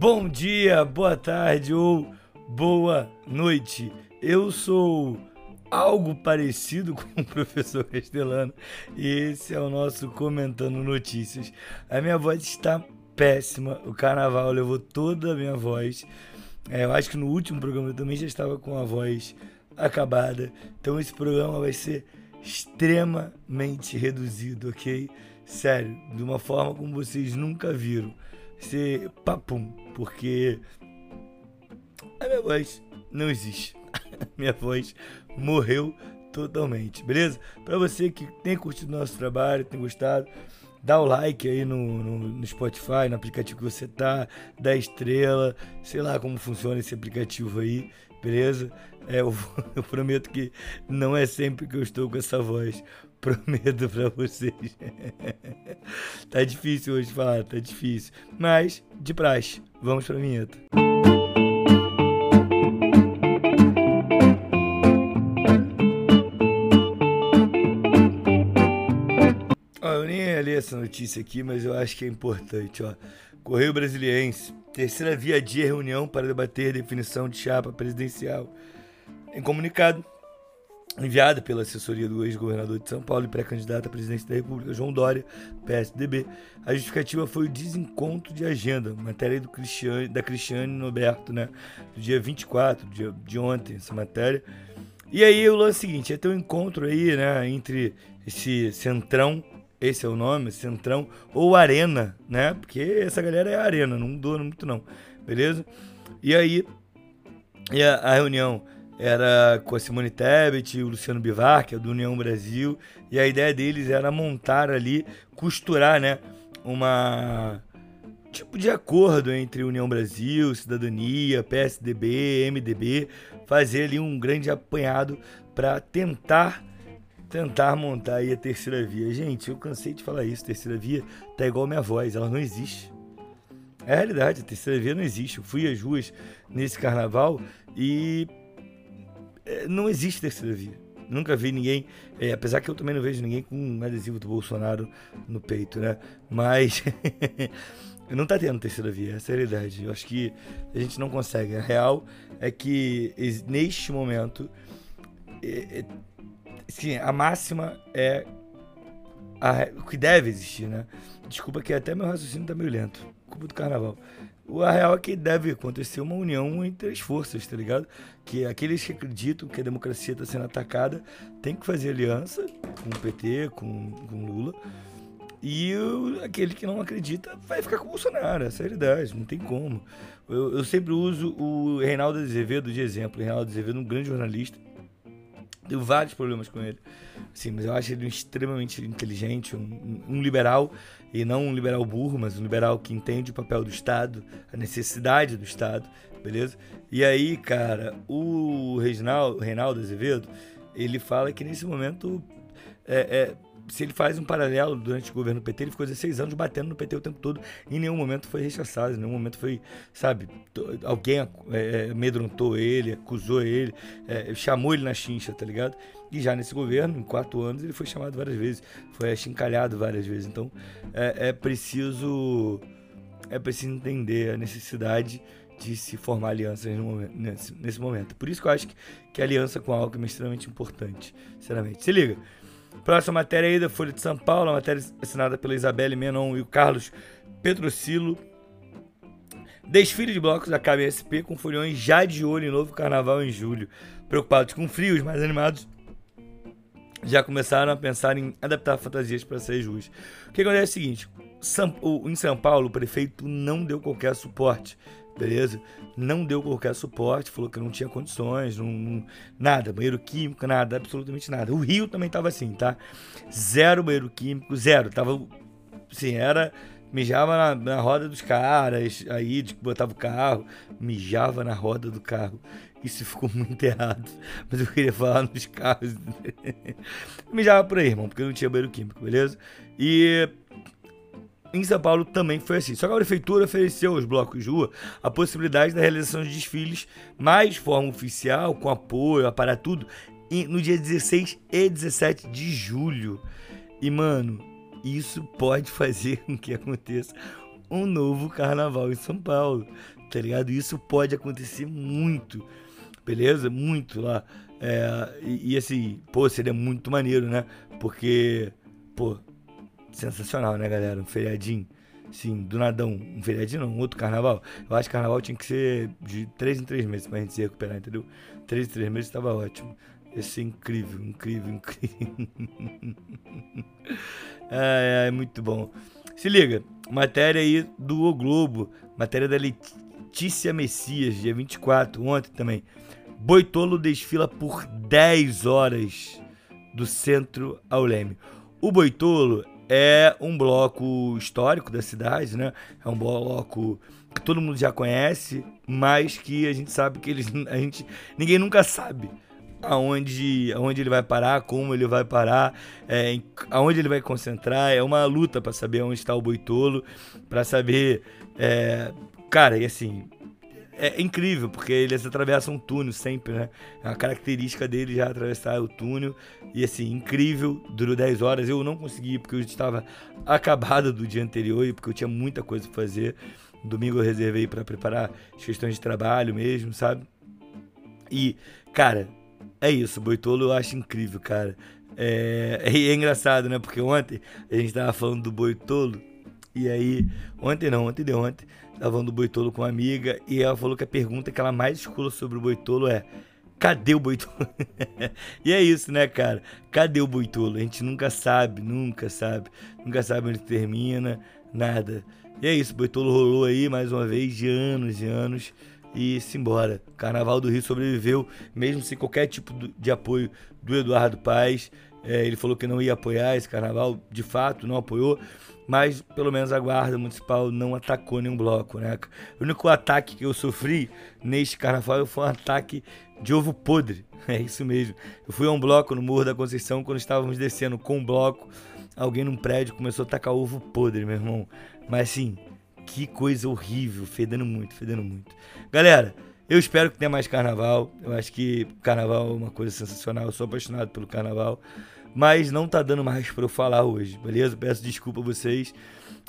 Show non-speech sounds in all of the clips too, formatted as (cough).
Bom dia, boa tarde ou boa noite. Eu sou algo parecido (laughs) com o professor Castelano e esse é o nosso Comentando Notícias. A minha voz está péssima, o carnaval levou toda a minha voz. É, eu acho que no último programa eu também já estava com a voz acabada, então esse programa vai ser extremamente reduzido, ok? Sério, de uma forma como vocês nunca viram. Ser papum, porque a minha voz não existe. (laughs) minha voz morreu totalmente, beleza? Para você que tem curtido nosso trabalho, tem gostado, dá o like aí no, no, no, Spotify, no aplicativo que você tá, dá estrela, sei lá como funciona esse aplicativo aí, beleza? É, eu, (laughs) eu prometo que não é sempre que eu estou com essa voz. Prometo pra vocês. (laughs) tá difícil hoje falar, tá difícil. Mas, de praxe, vamos pra vinheta. Eu nem ia ler essa notícia aqui, mas eu acho que é importante, ó. Correio Brasiliense. Terceira via dia reunião para debater definição de chapa presidencial. Em comunicado, enviada pela assessoria do ex-governador de São Paulo e pré-candidato à presidência da República, João Dória, PSDB. A justificativa foi o desencontro de agenda, matéria do Cristiane, da Cristiane Noberto, né? Do dia 24, dia de ontem, essa matéria. E aí o lance é o seguinte, é ter um encontro aí, né, entre esse centrão, esse é o nome, centrão, ou arena, né? Porque essa galera é arena, não mudou muito não, beleza? E aí, e a, a reunião era com a Simone Tebet o Luciano Bivar, que é do União Brasil, e a ideia deles era montar ali, costurar, né, uma tipo de acordo entre União Brasil, Cidadania, PSDB, MDB, fazer ali um grande apanhado para tentar tentar montar aí a terceira via. Gente, eu cansei de falar isso, terceira via tá igual minha voz, ela não existe. É a realidade, a terceira via não existe. Eu fui às ruas nesse carnaval e não existe terceira via. Nunca vi ninguém, é, apesar que eu também não vejo ninguém com um adesivo do Bolsonaro no peito, né? Mas (laughs) não tá tendo terceira via, essa é a realidade. Eu acho que a gente não consegue. A real é que neste momento, é, é, sim, a máxima é o que deve existir, né? Desculpa que até meu raciocínio tá meio lento. Culpa do carnaval. O real é que deve acontecer uma união entre as forças, tá ligado? Que aqueles que acreditam que a democracia está sendo atacada tem que fazer aliança com o PT, com, com Lula. E o, aquele que não acredita vai ficar com o Bolsonaro, é a realidade, não tem como. Eu, eu sempre uso o Reinaldo Azevedo de exemplo. O Reinaldo Azevedo é um grande jornalista. Tenho vários problemas com ele. Sim, mas eu acho ele extremamente inteligente, um, um, liberal, e não um liberal burro, mas um liberal que entende o papel do Estado, a necessidade do Estado, beleza? E aí, cara, o Reginaldo, Reinaldo Azevedo, ele fala que nesse momento é, é, se ele faz um paralelo durante o governo PT, ele ficou 16 anos batendo no PT o tempo todo, em nenhum momento foi rechaçado, em nenhum momento foi, sabe, alguém é, é, amedrontou ele, acusou ele, é, chamou ele na chincha, tá ligado? E já nesse governo, em quatro anos, ele foi chamado várias vezes, foi achincalhado várias vezes. Então é, é preciso é preciso entender a necessidade de se formar alianças momento, nesse, nesse, momento. Por isso que eu acho que, que a aliança com a Alckmin é extremamente importante, sinceramente. Se liga. Próxima matéria aí da Folha de São Paulo, a matéria assinada pela Isabelle Menon e o Carlos Petrocilo. Desfile de blocos da KBSP com foliões já de olho em novo carnaval em julho. Preocupados com frios, mais animados, já começaram a pensar em adaptar fantasias para essas ruas. O que acontece é o seguinte: em São Paulo, o prefeito não deu qualquer suporte beleza? Não deu qualquer suporte, falou que não tinha condições, não, não, nada, banheiro químico, nada, absolutamente nada. O Rio também tava assim, tá? Zero banheiro químico, zero. Tava, assim, era mijava na, na, roda dos caras, aí tipo, botava o carro, mijava na roda do carro. Isso ficou (laughs) muito errado, mas eu queria falar nos carros. (laughs) mijava por aí, irmão, porque não tinha banheiro químico, beleza? E em São Paulo também foi assim. Só que a prefeitura ofereceu aos blocos de rua a possibilidade da realização de desfiles mais forma oficial, com apoio, para tudo, no dia 16 e 17 de julho. E, mano, isso pode fazer (laughs) com que aconteça um novo carnaval em São Paulo, tá ligado? Isso pode acontecer muito, beleza? Muito lá. É, e, e, assim, pô, seria muito maneiro, né? Porque, pô, sensacional, né, galera? Um feriadinho, sim, do nadão. Um feriadinho não, um outro carnaval. Eu acho que carnaval tinha que ser de três em três meses pra gente se recuperar, entendeu? Três em três meses tava ótimo. Ia ser incrível, incrível, incrível. (laughs) é, é, muito bom. Se liga, matéria aí do O Globo, matéria da Letícia Messias, dia 24, ontem também. Boitolo desfila por 10 horas do centro ao Leme. O Boitolo é um bloco histórico da cidade, né? É um bloco que todo mundo já conhece, mas que a gente sabe que eles, a gente, ninguém nunca sabe aonde, aonde ele vai parar, como ele vai parar, é, aonde ele vai concentrar. É uma luta para saber onde está o Boitolo, para saber, é, cara, e assim, é incrível, porque eles atravessam um túnel sempre, né? É uma característica dele já atravessar o túnel. E assim, incrível, durou 10 horas. Eu não consegui, porque eu estava acabado do dia anterior e porque eu tinha muita coisa para fazer. Domingo eu reservei para preparar as questões de trabalho mesmo, sabe? E, cara, é isso. Boitolo eu acho incrível, cara. É, (laughs) é engraçado, né? Porque ontem a gente tava falando do Boitolo. E aí, ontem não, ontem deu ontem Tava do Boitolo com uma amiga e ela falou que a pergunta que ela mais escuta sobre o Boitolo é: cadê o Boitolo? (laughs) e é isso, né, cara? Cadê o Boitolo? A gente nunca sabe, nunca sabe. Nunca sabe onde termina, nada. E é isso, Boitolo rolou aí mais uma vez de anos e anos e simbora. Carnaval do Rio sobreviveu, mesmo sem qualquer tipo de apoio do Eduardo Paes. É, ele falou que não ia apoiar esse carnaval, de fato, não apoiou mas pelo menos a guarda municipal não atacou nenhum bloco, né? O único ataque que eu sofri neste carnaval foi um ataque de ovo podre, (laughs) é isso mesmo. Eu fui a um bloco no Morro da Conceição quando estávamos descendo com um bloco, alguém num prédio começou a tacar ovo podre, meu irmão. Mas assim, que coisa horrível, fedendo muito, fedendo muito. Galera, eu espero que tenha mais carnaval. Eu acho que carnaval é uma coisa sensacional. Eu sou apaixonado pelo carnaval mas não tá dando mais para eu falar hoje, beleza? Peço desculpa a vocês.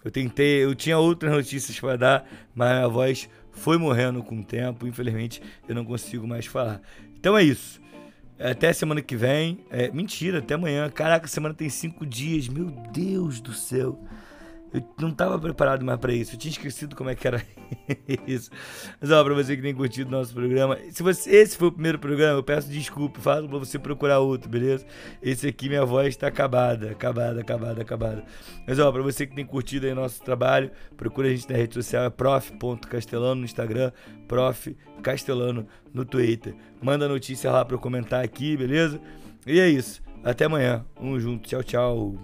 Eu tentei, eu tinha outras notícias para dar, mas a voz foi morrendo com o tempo, infelizmente eu não consigo mais falar. Então é isso. Até semana que vem. É, mentira, até amanhã. Caraca, semana tem cinco dias. Meu Deus do céu. Eu não estava preparado mais para isso. Eu tinha esquecido como é que era (laughs) isso. Mas ó, para você que tem curtido nosso programa, se você esse foi o primeiro programa, eu peço desculpa, falo para você procurar outro, beleza? Esse aqui minha voz está acabada, acabada, acabada, acabada. Mas ó, para você que tem curtido aí nosso trabalho, procura a gente na rede social é prof.castelano no Instagram, prof castelano no Twitter. Manda notícia lá para eu comentar aqui, beleza? E é isso. Até amanhã. Um junto. Tchau, tchau.